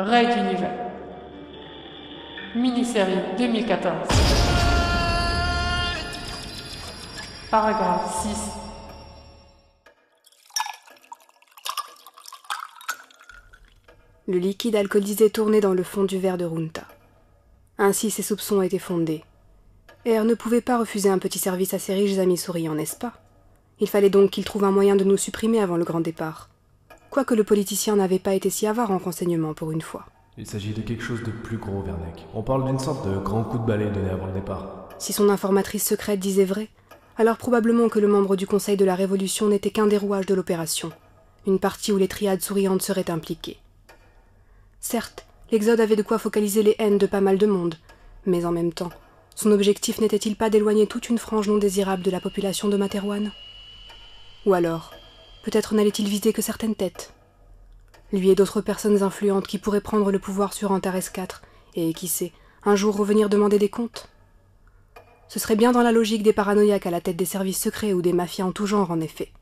Raid Univers. Mini-série 2014. Paragraphe 6. Le liquide alcoolisé tournait dans le fond du verre de Runta. Ainsi ses soupçons étaient fondés. R ne pouvait pas refuser un petit service à ses riches amis souriants, n'est-ce pas? Il fallait donc qu'il trouve un moyen de nous supprimer avant le grand départ. Quoique le politicien n'avait pas été si avare en renseignements pour une fois. Il s'agit de quelque chose de plus gros, Vernec. On parle d'une sorte de grand coup de balai donné avant le départ. Si son informatrice secrète disait vrai, alors probablement que le membre du Conseil de la Révolution n'était qu'un des rouages de l'opération, une partie où les triades souriantes seraient impliquées. Certes, l'Exode avait de quoi focaliser les haines de pas mal de monde, mais en même temps, son objectif n'était-il pas d'éloigner toute une frange non désirable de la population de Materwan Ou alors, peut-être n'allait-il viser que certaines têtes Lui et d'autres personnes influentes qui pourraient prendre le pouvoir sur Antares IV et, qui sait, un jour revenir demander des comptes Ce serait bien dans la logique des paranoïaques à la tête des services secrets ou des mafias en tout genre, en effet.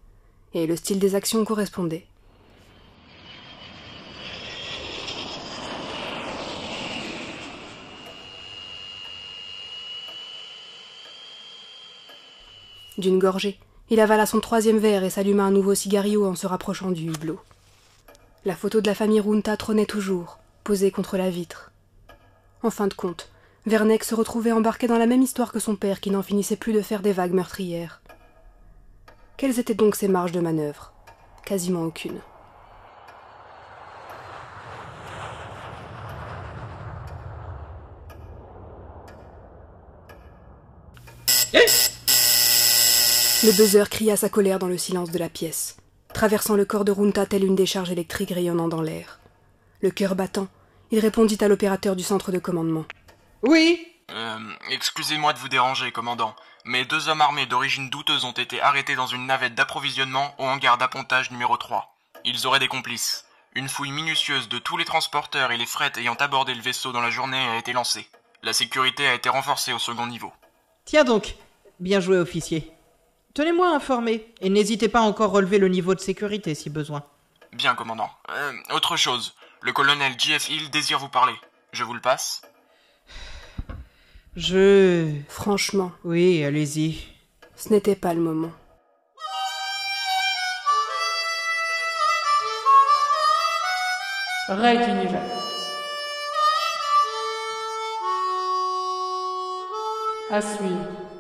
Et le style des actions correspondait. D'une gorgée, il avala son troisième verre et s'alluma un nouveau cigario en se rapprochant du hublot. La photo de la famille Runta trônait toujours, posée contre la vitre. En fin de compte, Verneck se retrouvait embarqué dans la même histoire que son père qui n'en finissait plus de faire des vagues meurtrières. Quelles étaient donc ses marges de manœuvre? Quasiment aucune. Le buzzer cria sa colère dans le silence de la pièce, traversant le corps de Runta telle une décharge électrique rayonnant dans l'air. Le cœur battant, il répondit à l'opérateur du centre de commandement. Oui Euh, excusez-moi de vous déranger, commandant, mais deux hommes armés d'origine douteuse ont été arrêtés dans une navette d'approvisionnement au hangar d'appontage numéro 3. Ils auraient des complices. Une fouille minutieuse de tous les transporteurs et les frettes ayant abordé le vaisseau dans la journée a été lancée. La sécurité a été renforcée au second niveau. Tiens donc. Bien joué, officier. Tenez-moi informé, et n'hésitez pas à encore relever le niveau de sécurité si besoin. Bien, commandant. Euh, autre chose. Le colonel J.F. Hill désire vous parler. Je vous le passe Je... Franchement, Oui, allez-y. ce n'était pas le moment. Raid Univers. À suivre.